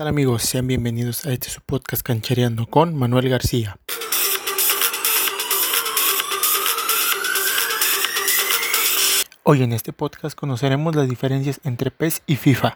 tal amigos? Sean bienvenidos a este su podcast Canchereando con Manuel García. Hoy en este podcast conoceremos las diferencias entre PES y FIFA.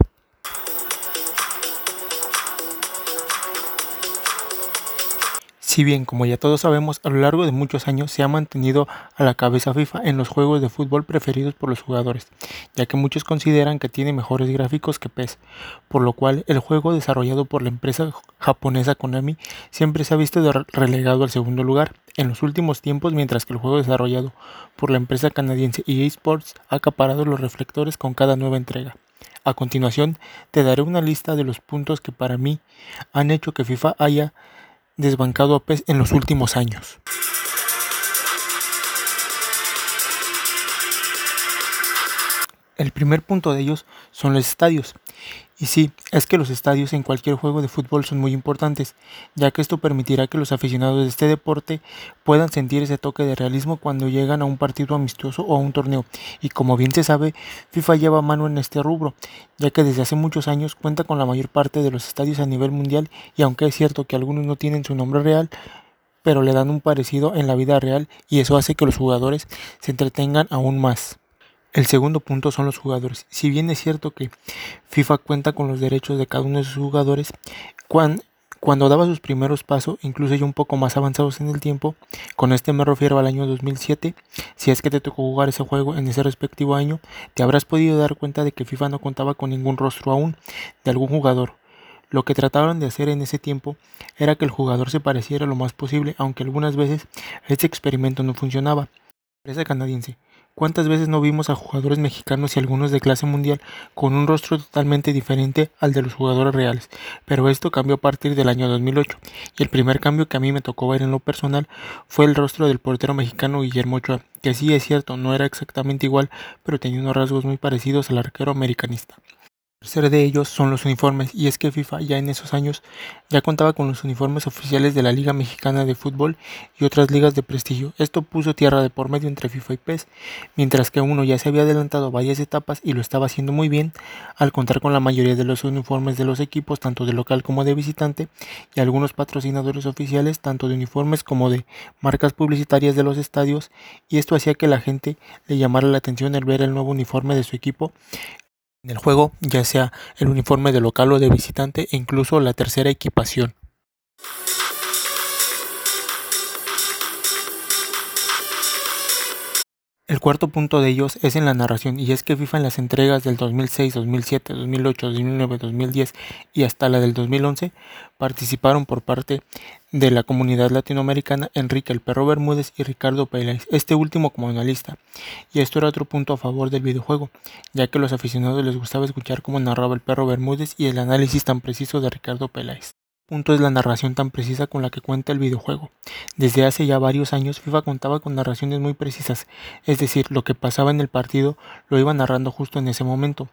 Si bien, como ya todos sabemos, a lo largo de muchos años se ha mantenido a la cabeza FIFA en los juegos de fútbol preferidos por los jugadores, ya que muchos consideran que tiene mejores gráficos que PES, por lo cual el juego desarrollado por la empresa japonesa Konami siempre se ha visto relegado al segundo lugar en los últimos tiempos, mientras que el juego desarrollado por la empresa canadiense EA Sports ha acaparado los reflectores con cada nueva entrega. A continuación, te daré una lista de los puntos que para mí han hecho que FIFA haya desbancado a PES en los últimos años. El primer punto de ellos son los estadios. Y sí, es que los estadios en cualquier juego de fútbol son muy importantes, ya que esto permitirá que los aficionados de este deporte puedan sentir ese toque de realismo cuando llegan a un partido amistoso o a un torneo. Y como bien se sabe, FIFA lleva mano en este rubro, ya que desde hace muchos años cuenta con la mayor parte de los estadios a nivel mundial y aunque es cierto que algunos no tienen su nombre real, pero le dan un parecido en la vida real y eso hace que los jugadores se entretengan aún más. El segundo punto son los jugadores. Si bien es cierto que FIFA cuenta con los derechos de cada uno de sus jugadores, cuando, daba sus primeros pasos, incluso ya un poco más avanzados en el tiempo, con este me refiero al año 2007, si es que te tocó jugar ese juego en ese respectivo año, te habrás podido dar cuenta de que FIFA no contaba con ningún rostro aún de algún jugador. Lo que trataban de hacer en ese tiempo era que el jugador se pareciera lo más posible, aunque algunas veces este experimento no funcionaba. Empresa canadiense ¿Cuántas veces no vimos a jugadores mexicanos y algunos de clase mundial con un rostro totalmente diferente al de los jugadores reales? Pero esto cambió a partir del año 2008 y el primer cambio que a mí me tocó ver en lo personal fue el rostro del portero mexicano Guillermo Ochoa, que sí es cierto, no era exactamente igual, pero tenía unos rasgos muy parecidos al arquero americanista tercer de ellos son los uniformes, y es que FIFA ya en esos años ya contaba con los uniformes oficiales de la Liga Mexicana de Fútbol y otras ligas de prestigio. Esto puso tierra de por medio entre FIFA y PES, mientras que uno ya se había adelantado varias etapas y lo estaba haciendo muy bien al contar con la mayoría de los uniformes de los equipos, tanto de local como de visitante, y algunos patrocinadores oficiales, tanto de uniformes como de marcas publicitarias de los estadios, y esto hacía que la gente le llamara la atención el ver el nuevo uniforme de su equipo en el juego, ya sea el uniforme de local o de visitante e incluso la tercera equipación. El cuarto punto de ellos es en la narración, y es que FIFA en las entregas del 2006, 2007, 2008, 2009, 2010 y hasta la del 2011 participaron por parte de la comunidad latinoamericana Enrique el Perro Bermúdez y Ricardo Peláez, este último como analista. Y esto era otro punto a favor del videojuego, ya que a los aficionados les gustaba escuchar cómo narraba el Perro Bermúdez y el análisis tan preciso de Ricardo Peláez punto es la narración tan precisa con la que cuenta el videojuego. Desde hace ya varios años FIFA contaba con narraciones muy precisas, es decir, lo que pasaba en el partido lo iba narrando justo en ese momento.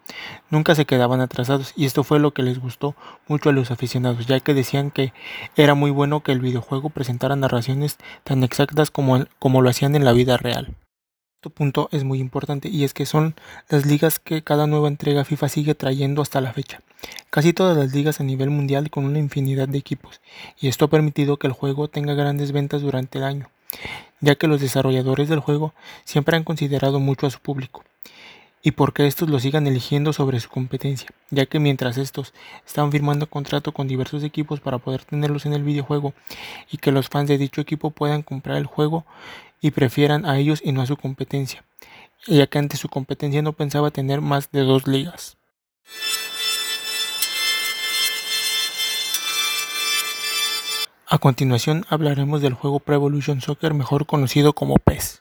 Nunca se quedaban atrasados y esto fue lo que les gustó mucho a los aficionados, ya que decían que era muy bueno que el videojuego presentara narraciones tan exactas como, como lo hacían en la vida real punto es muy importante y es que son las ligas que cada nueva entrega FIFA sigue trayendo hasta la fecha. Casi todas las ligas a nivel mundial con una infinidad de equipos y esto ha permitido que el juego tenga grandes ventas durante el año, ya que los desarrolladores del juego siempre han considerado mucho a su público y porque estos lo sigan eligiendo sobre su competencia, ya que mientras estos están firmando contrato con diversos equipos para poder tenerlos en el videojuego y que los fans de dicho equipo puedan comprar el juego y prefieran a ellos y no a su competencia, ya que ante su competencia no pensaba tener más de dos ligas. A continuación hablaremos del juego Pro Evolution Soccer mejor conocido como PES.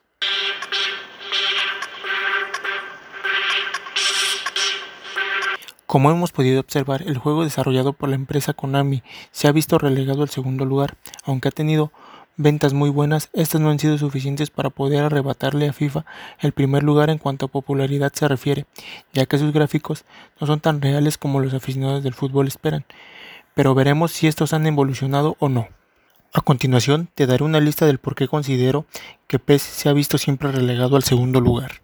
Como hemos podido observar, el juego desarrollado por la empresa Konami se ha visto relegado al segundo lugar, aunque ha tenido ventas muy buenas, estas no han sido suficientes para poder arrebatarle a FIFA el primer lugar en cuanto a popularidad se refiere, ya que sus gráficos no son tan reales como los aficionados del fútbol esperan, pero veremos si estos han evolucionado o no. A continuación te daré una lista del por qué considero que PES se ha visto siempre relegado al segundo lugar.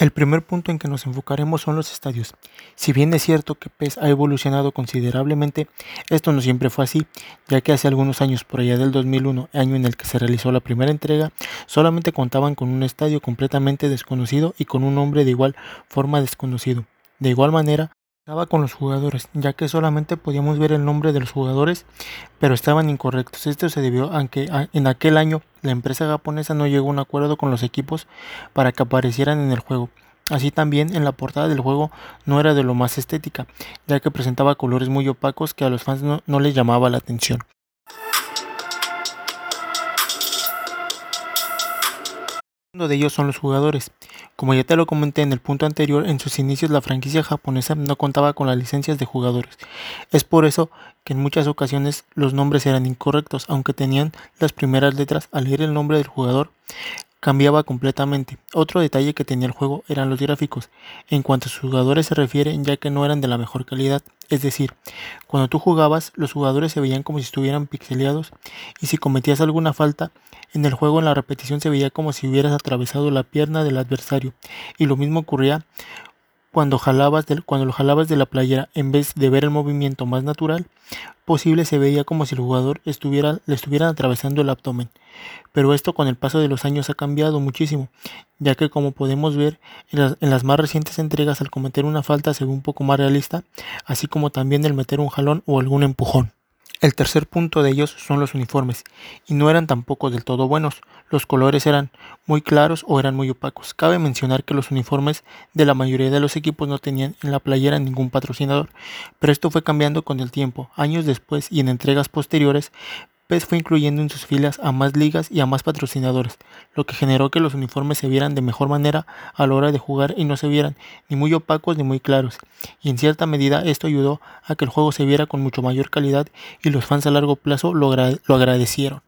El primer punto en que nos enfocaremos son los estadios. Si bien es cierto que PES ha evolucionado considerablemente, esto no siempre fue así, ya que hace algunos años, por allá del 2001, año en el que se realizó la primera entrega, solamente contaban con un estadio completamente desconocido y con un nombre de igual forma desconocido. De igual manera, estaba con los jugadores, ya que solamente podíamos ver el nombre de los jugadores, pero estaban incorrectos. Esto se debió a que en aquel año la empresa japonesa no llegó a un acuerdo con los equipos para que aparecieran en el juego. Así también en la portada del juego no era de lo más estética, ya que presentaba colores muy opacos que a los fans no, no les llamaba la atención. Uno de ellos son los jugadores. Como ya te lo comenté en el punto anterior, en sus inicios la franquicia japonesa no contaba con las licencias de jugadores. Es por eso que en muchas ocasiones los nombres eran incorrectos, aunque tenían las primeras letras al leer el nombre del jugador cambiaba completamente. Otro detalle que tenía el juego eran los gráficos, en cuanto a sus jugadores se refiere, ya que no eran de la mejor calidad. Es decir, cuando tú jugabas, los jugadores se veían como si estuvieran pixeleados, y si cometías alguna falta, en el juego en la repetición se veía como si hubieras atravesado la pierna del adversario, y lo mismo ocurría cuando, jalabas cuando lo jalabas de la playera, en vez de ver el movimiento más natural posible, se veía como si el jugador estuviera, le estuvieran atravesando el abdomen. Pero esto con el paso de los años ha cambiado muchísimo, ya que como podemos ver en las, en las más recientes entregas al cometer una falta se ve un poco más realista, así como también el meter un jalón o algún empujón. El tercer punto de ellos son los uniformes, y no eran tampoco del todo buenos. Los colores eran muy claros o eran muy opacos. Cabe mencionar que los uniformes de la mayoría de los equipos no tenían en la playera ningún patrocinador, pero esto fue cambiando con el tiempo. Años después y en entregas posteriores, PES fue incluyendo en sus filas a más ligas y a más patrocinadores, lo que generó que los uniformes se vieran de mejor manera a la hora de jugar y no se vieran ni muy opacos ni muy claros. Y en cierta medida esto ayudó a que el juego se viera con mucho mayor calidad y los fans a largo plazo lo, lo agradecieron.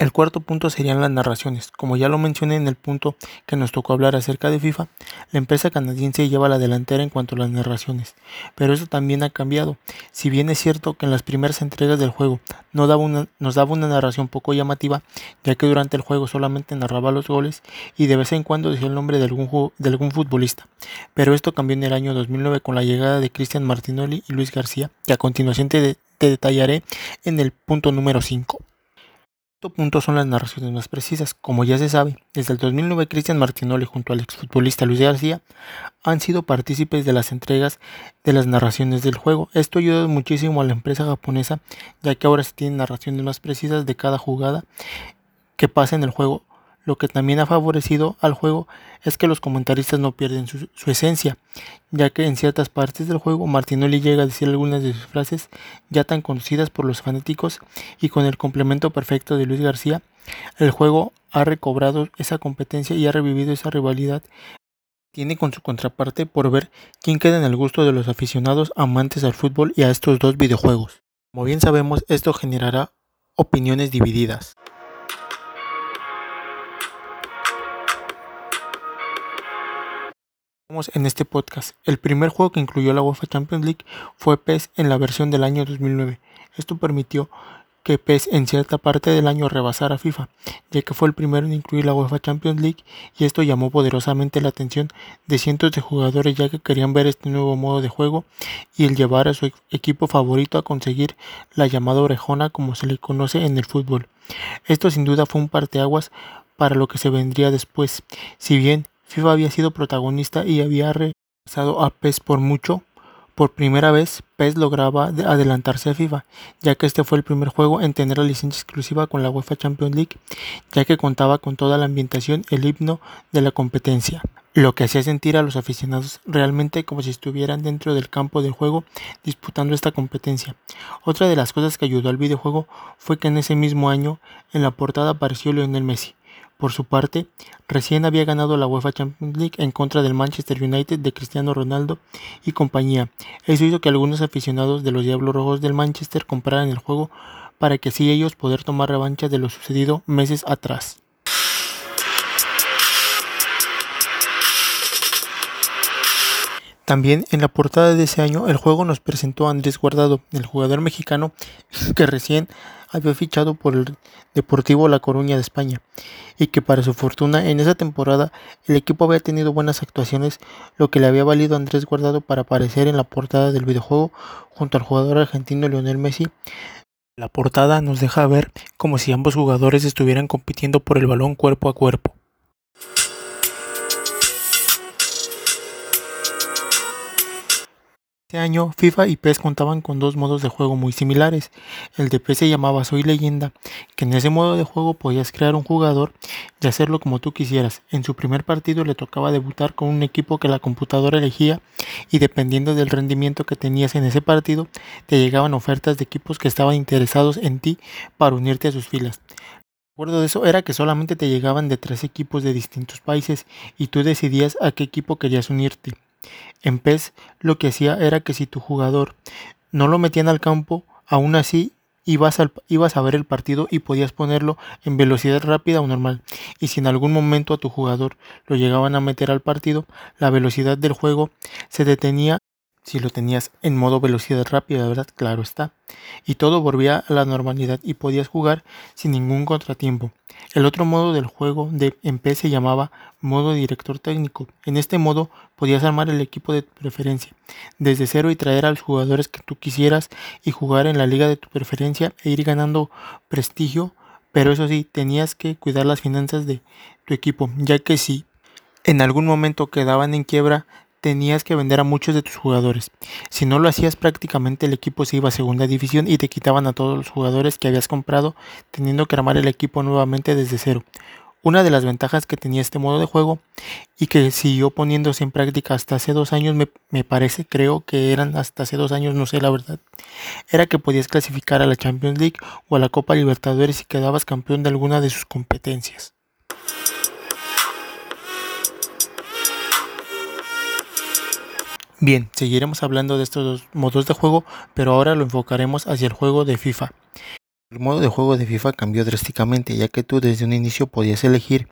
El cuarto punto serían las narraciones. Como ya lo mencioné en el punto que nos tocó hablar acerca de FIFA, la empresa canadiense lleva la delantera en cuanto a las narraciones, pero eso también ha cambiado. Si bien es cierto que en las primeras entregas del juego no daba una, nos daba una narración poco llamativa, ya que durante el juego solamente narraba los goles y de vez en cuando decía el nombre de algún, de algún futbolista, pero esto cambió en el año 2009 con la llegada de Cristian Martinoli y Luis García, que a continuación te, te detallaré en el punto número 5 punto son las narraciones más precisas. Como ya se sabe, desde el 2009 Cristian Martinoli junto al exfutbolista Luis García han sido partícipes de las entregas de las narraciones del juego. Esto ayuda muchísimo a la empresa japonesa ya que ahora se tienen narraciones más precisas de cada jugada que pasa en el juego lo que también ha favorecido al juego es que los comentaristas no pierden su, esencia, ya que en ciertas partes del juego Martinoli llega a decir algunas de sus frases ya tan conocidas por los fanáticos y con el complemento perfecto de Luis García, el juego ha recobrado esa competencia y ha revivido esa rivalidad. Tiene con su contraparte por ver quién queda en el gusto de los aficionados amantes al fútbol y a estos dos videojuegos. Como bien sabemos, esto generará opiniones divididas. En este podcast. El primer juego que incluyó la UEFA Champions League fue PES en la versión del año 2009. Esto permitió que PES en cierta parte del año rebasara a FIFA, ya que fue el primero en incluir la UEFA Champions League y esto llamó poderosamente la atención de cientos de jugadores ya que querían ver este nuevo modo de juego y el llevar a su equipo favorito a conseguir la llamada orejona como se le conoce en el fútbol. Esto sin duda fue un parteaguas para lo que se vendría después. Si bien FIFA había sido protagonista y había regresado a PES por mucho. Por primera vez, PES lograba adelantarse a FIFA, ya que este fue el primer juego en tener la licencia exclusiva con la UEFA Champions League, ya que contaba con toda la ambientación, el himno de la competencia, lo que hacía sentir a los aficionados realmente como si estuvieran dentro del campo del juego disputando esta competencia. Otra de las cosas que ayudó al videojuego fue que en ese mismo año en la portada apareció Lionel Messi, por su parte, recién había ganado la UEFA Champions League en contra del Manchester United de Cristiano Ronaldo y compañía. Eso hizo que algunos aficionados de los Diablos Rojos del Manchester compraran el juego para que así ellos poder tomar revancha de lo sucedido meses atrás. También en la portada de ese año el juego nos presentó a Andrés Guardado, el jugador mexicano que recién había fichado por el Deportivo La Coruña de España y que para su fortuna en esa temporada el equipo había tenido buenas actuaciones, lo que le había valido a Andrés Guardado para aparecer en la portada del videojuego junto al jugador argentino Lionel Messi. La portada nos deja ver como si ambos jugadores estuvieran compitiendo por el balón cuerpo a cuerpo. Este año, FIFA y PES contaban con dos modos de juego muy similares. El de PES se llamaba Soy Leyenda, que en ese modo de juego podías crear un jugador y hacerlo como tú quisieras. En su primer partido le tocaba debutar con un equipo que la computadora elegía y dependiendo del rendimiento que tenías en ese partido, te llegaban ofertas de equipos que estaban interesados en ti para unirte a sus filas. Acuerdo de eso era que solamente te llegaban de tres equipos de distintos países y tú decidías a qué equipo querías unirte. En PES lo que hacía era que si tu jugador no lo metían al campo, aún así ibas, ibas a ver el partido y podías ponerlo en velocidad rápida o normal. Y si en algún momento a tu jugador lo llegaban a meter al partido, la velocidad del juego se detenía si lo tenías en modo velocidad rápida, ¿verdad? Claro está. Y todo volvía a la normalidad y podías jugar sin ningún contratiempo. El otro modo del juego de en se llamaba modo director técnico. En este modo podías armar el equipo de tu preferencia desde cero y traer a los jugadores que tú quisieras y jugar en la liga de tu preferencia e ir ganando prestigio. Pero eso sí, tenías que cuidar las finanzas de tu equipo, ya que si en algún momento quedaban en quiebra, tenías que vender a muchos de tus jugadores. Si no lo hacías prácticamente el equipo se iba a segunda división y te quitaban a todos los jugadores que habías comprado teniendo que armar el equipo nuevamente desde cero. Una de las ventajas que tenía este modo de juego y que siguió poniéndose en práctica hasta hace dos años, me, parece, creo que eran hasta hace dos años, no sé la verdad, era que podías clasificar a la Champions League o a la Copa Libertadores si quedabas campeón de alguna de sus competencias. Bien, seguiremos hablando de estos dos modos de juego, pero ahora lo enfocaremos hacia el juego de FIFA. El modo de juego de FIFA cambió drásticamente, ya que tú desde un inicio podías elegir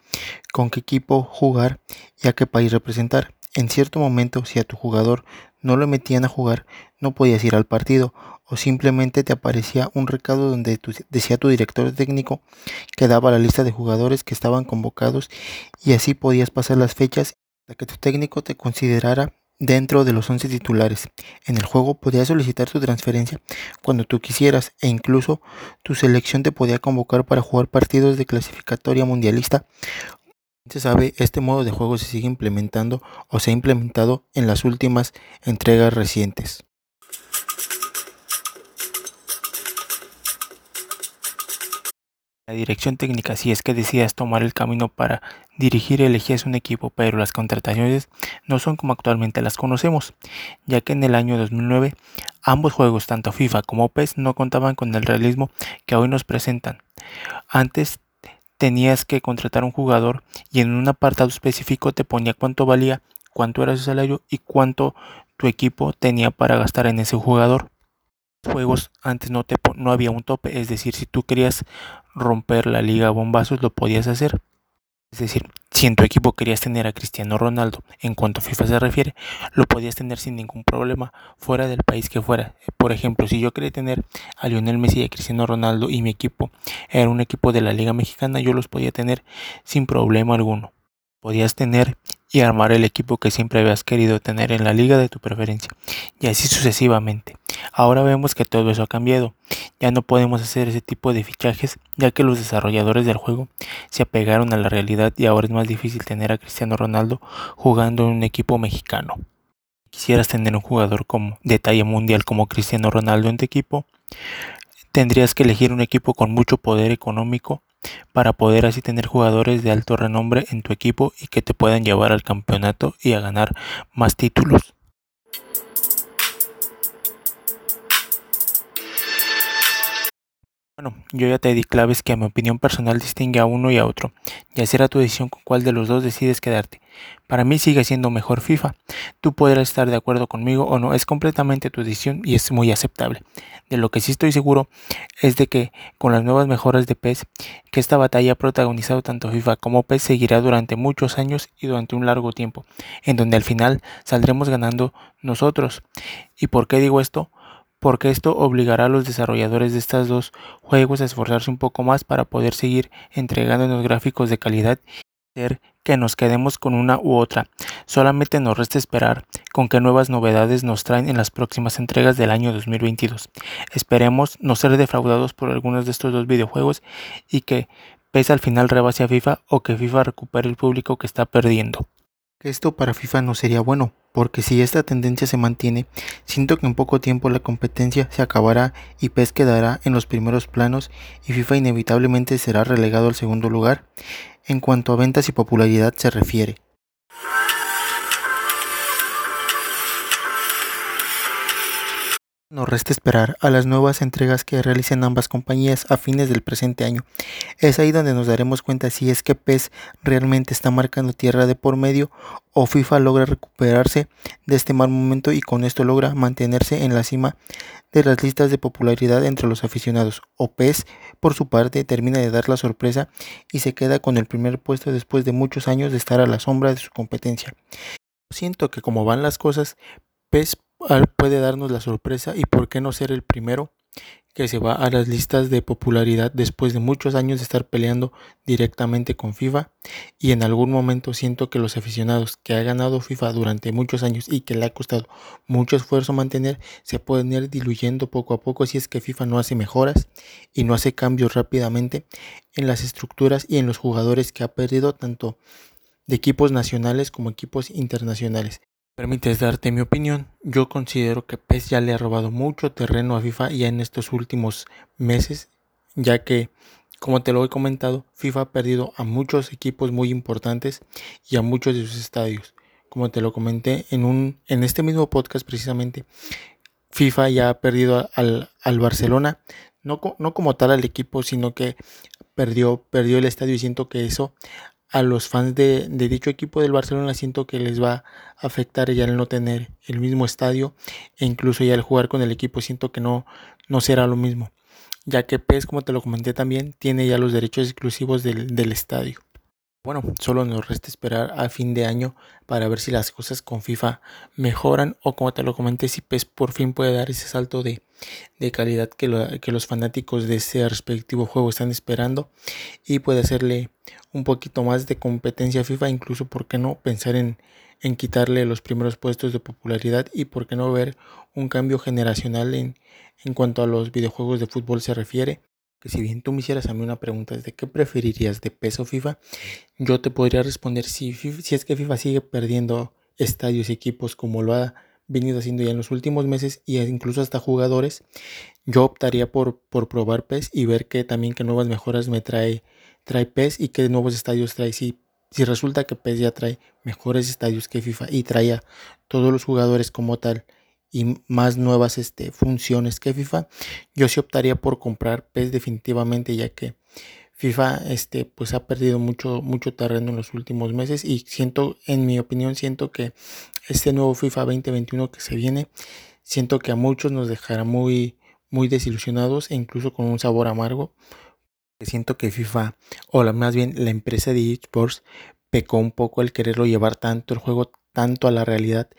con qué equipo jugar y a qué país representar. En cierto momento, si a tu jugador no lo metían a jugar, no podías ir al partido o simplemente te aparecía un recado donde decía tu director técnico que daba la lista de jugadores que estaban convocados y así podías pasar las fechas hasta que tu técnico te considerara dentro de los 11 titulares. En el juego podías solicitar tu transferencia cuando tú quisieras e incluso tu selección te podía convocar para jugar partidos de clasificatoria mundialista. Se sabe, este modo de juego se sigue implementando o se ha implementado en las últimas entregas recientes. La dirección técnica, si es que decidas tomar el camino para dirigir, elegías un equipo, pero las contrataciones no son como actualmente las conocemos, ya que en el año 2009 ambos juegos, tanto FIFA como PES, no contaban con el realismo que hoy nos presentan. Antes tenías que contratar un jugador y en un apartado específico te ponía cuánto valía, cuánto era su salario y cuánto tu equipo tenía para gastar en ese jugador juegos antes no, había un tope, es decir, si tú querías romper la liga bombazos lo podías hacer. Es decir, si en tu equipo querías tener a Cristiano Ronaldo, en cuanto a FIFA se refiere, lo podías tener sin ningún problema, fuera del país que fuera. Por ejemplo, si yo quería tener a Lionel Messi y a Cristiano Ronaldo y mi equipo era un equipo de la Liga Mexicana, yo los podía tener sin problema alguno. Podías tener y armar el equipo que siempre habías querido tener en la liga de tu preferencia, y así sucesivamente. Ahora vemos que todo eso ha cambiado. Ya no podemos hacer ese tipo de fichajes, ya que los desarrolladores del juego se apegaron a la realidad y ahora es más difícil tener a Cristiano Ronaldo jugando en un equipo mexicano. Quisieras tener un jugador como de talla mundial como Cristiano Ronaldo en tu equipo, tendrías que elegir un equipo con mucho poder económico para poder así tener jugadores de alto renombre en tu equipo y que te puedan llevar al campeonato y a ganar más títulos. Bueno, yo ya te di claves que a mi opinión personal distingue a uno y a otro, y será tu decisión con cuál de los dos decides quedarte. Para mí sigue siendo mejor FIFA. Tú podrás estar de acuerdo conmigo o no, es completamente tu decisión y es muy aceptable. De lo que sí estoy seguro es de que con las nuevas mejoras de PES, que esta batalla ha protagonizado tanto FIFA como PES seguirá durante muchos años y durante un largo tiempo, en donde al final saldremos ganando nosotros. ¿Y por qué digo esto? Porque esto obligará a los desarrolladores de estos dos juegos a esforzarse un poco más para poder seguir entregándonos gráficos de calidad y hacer que nos quedemos con una u otra. Solamente nos resta esperar con qué nuevas novedades nos traen en las próximas entregas del año 2022. Esperemos no ser defraudados por algunos de estos dos videojuegos y que PES al final rebase a FIFA o que FIFA recupere el público que está perdiendo. Esto para FIFA no sería bueno, porque si esta tendencia se mantiene, siento que en poco tiempo la competencia se acabará y PES quedará en los primeros planos y FIFA inevitablemente será relegado al segundo lugar en cuanto a ventas y popularidad se refiere. Nos resta esperar a las nuevas entregas que realicen ambas compañías a fines del presente año. Es ahí donde nos daremos cuenta si es que PES realmente está marcando tierra de por medio o FIFA logra recuperarse de este mal momento y con esto logra mantenerse en la cima de las listas de popularidad entre los aficionados. O PES, por su parte, termina de dar la sorpresa y se queda con el primer puesto después de muchos años de estar a la sombra de su competencia. Siento que como van las cosas, PES puede darnos la sorpresa y por qué no ser el primero que se va a las listas de popularidad después de muchos años de estar peleando directamente con FIFA. Y en algún momento siento que los aficionados que ha ganado FIFA durante muchos años y que le ha costado mucho esfuerzo mantener se pueden ir diluyendo poco a poco si es que FIFA no hace mejoras y no hace cambios rápidamente en las estructuras y en los jugadores que ha perdido tanto de equipos nacionales como equipos internacionales permites darte mi opinión, yo considero que PES ya le ha robado mucho terreno a FIFA ya en estos últimos meses, ya que, como te lo he comentado, FIFA ha perdido a muchos equipos muy importantes y a muchos de sus estadios. Como te lo comenté en, un, en este mismo podcast precisamente, FIFA ya ha perdido al, al Barcelona, no, no como tal al equipo, sino que perdió, perdió el estadio y siento que eso a los fans de, dicho equipo del Barcelona siento que les va a afectar ya el no tener el mismo estadio e incluso ya el jugar con el equipo siento que no, no será lo mismo, ya que PES, como te lo comenté también, tiene ya los derechos exclusivos del, del estadio. Bueno, solo nos resta esperar a fin de año para ver si las cosas con FIFA mejoran o como te lo comenté, si PES por fin puede dar ese salto de, calidad que, que, los fanáticos de ese respectivo juego están esperando y puede hacerle un poquito más de competencia a FIFA, incluso por qué no pensar en, en quitarle los primeros puestos de popularidad y por qué no ver un cambio generacional en, en cuanto a los videojuegos de fútbol se refiere que si bien tú me hicieras a mí una pregunta de qué preferirías de peso FIFA, yo te podría responder si, si es que FIFA sigue perdiendo estadios y equipos como lo ha venido haciendo ya en los últimos meses y incluso hasta jugadores, yo optaría por, por probar PES y ver que también qué nuevas mejoras me trae, trae PES y qué nuevos estadios trae. Si, si resulta que PES ya trae mejores estadios que FIFA y trae a todos los jugadores como tal y más nuevas este, funciones que FIFA, yo sí optaría por comprar PES definitivamente ya que FIFA este, pues ha perdido mucho, mucho terreno en los últimos meses y siento, en mi opinión, siento que este nuevo FIFA 2021 que se viene, siento que a muchos nos dejará muy, muy desilusionados e incluso con un sabor amargo. Siento que FIFA, o más bien la empresa de eSports, pecó un poco al quererlo llevar tanto el juego tanto a la realidad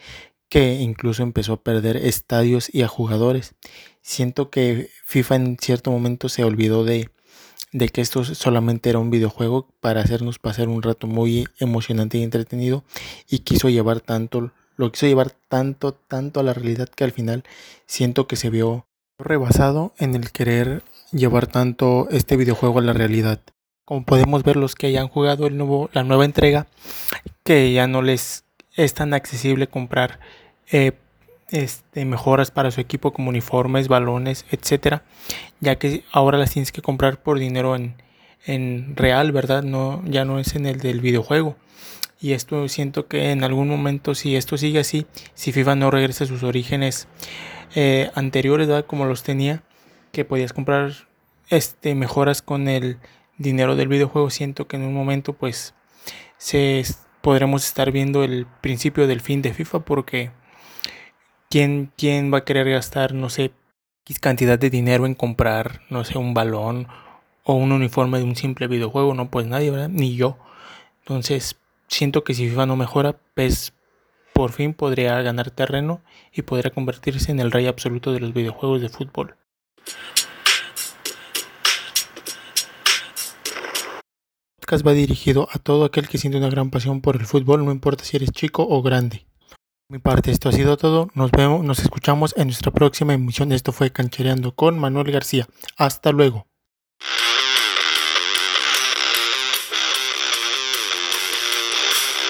que incluso empezó a perder estadios y a jugadores. Siento que FIFA en cierto momento se olvidó de, de que esto solamente era un videojuego para hacernos pasar un rato muy emocionante y entretenido y quiso llevar tanto, lo quiso llevar tanto, tanto a la realidad que al final siento que se vio rebasado en el querer llevar tanto este videojuego a la realidad. Como podemos ver los que hayan jugado el nuevo, la nueva entrega, que ya no les es tan accesible comprar eh, este, mejoras para su equipo como uniformes, balones, etcétera, ya que ahora las tienes que comprar por dinero en, en real, ¿verdad? No, ya no es en el del videojuego. Y esto siento que en algún momento, si esto sigue así, si FIFA no regresa a sus orígenes eh, anteriores, ¿verdad? Como los tenía, que podías comprar este, mejoras con el dinero del videojuego, siento que en un momento pues se podremos estar viendo el principio del fin de FIFA porque ¿quién, quién va a querer gastar, no sé, cantidad de dinero en comprar, no sé, un balón o un uniforme de un simple videojuego? No, pues nadie, ¿verdad? Ni yo. Entonces, siento que si FIFA no mejora, pues por fin podría ganar terreno y podría convertirse en el rey absoluto de los videojuegos de fútbol. Va dirigido a todo aquel que siente una gran pasión por el fútbol, no importa si eres chico o grande. Por mi parte, esto ha sido todo. Nos vemos, nos escuchamos en nuestra próxima emisión. Esto fue Canchereando con Manuel García. Hasta luego.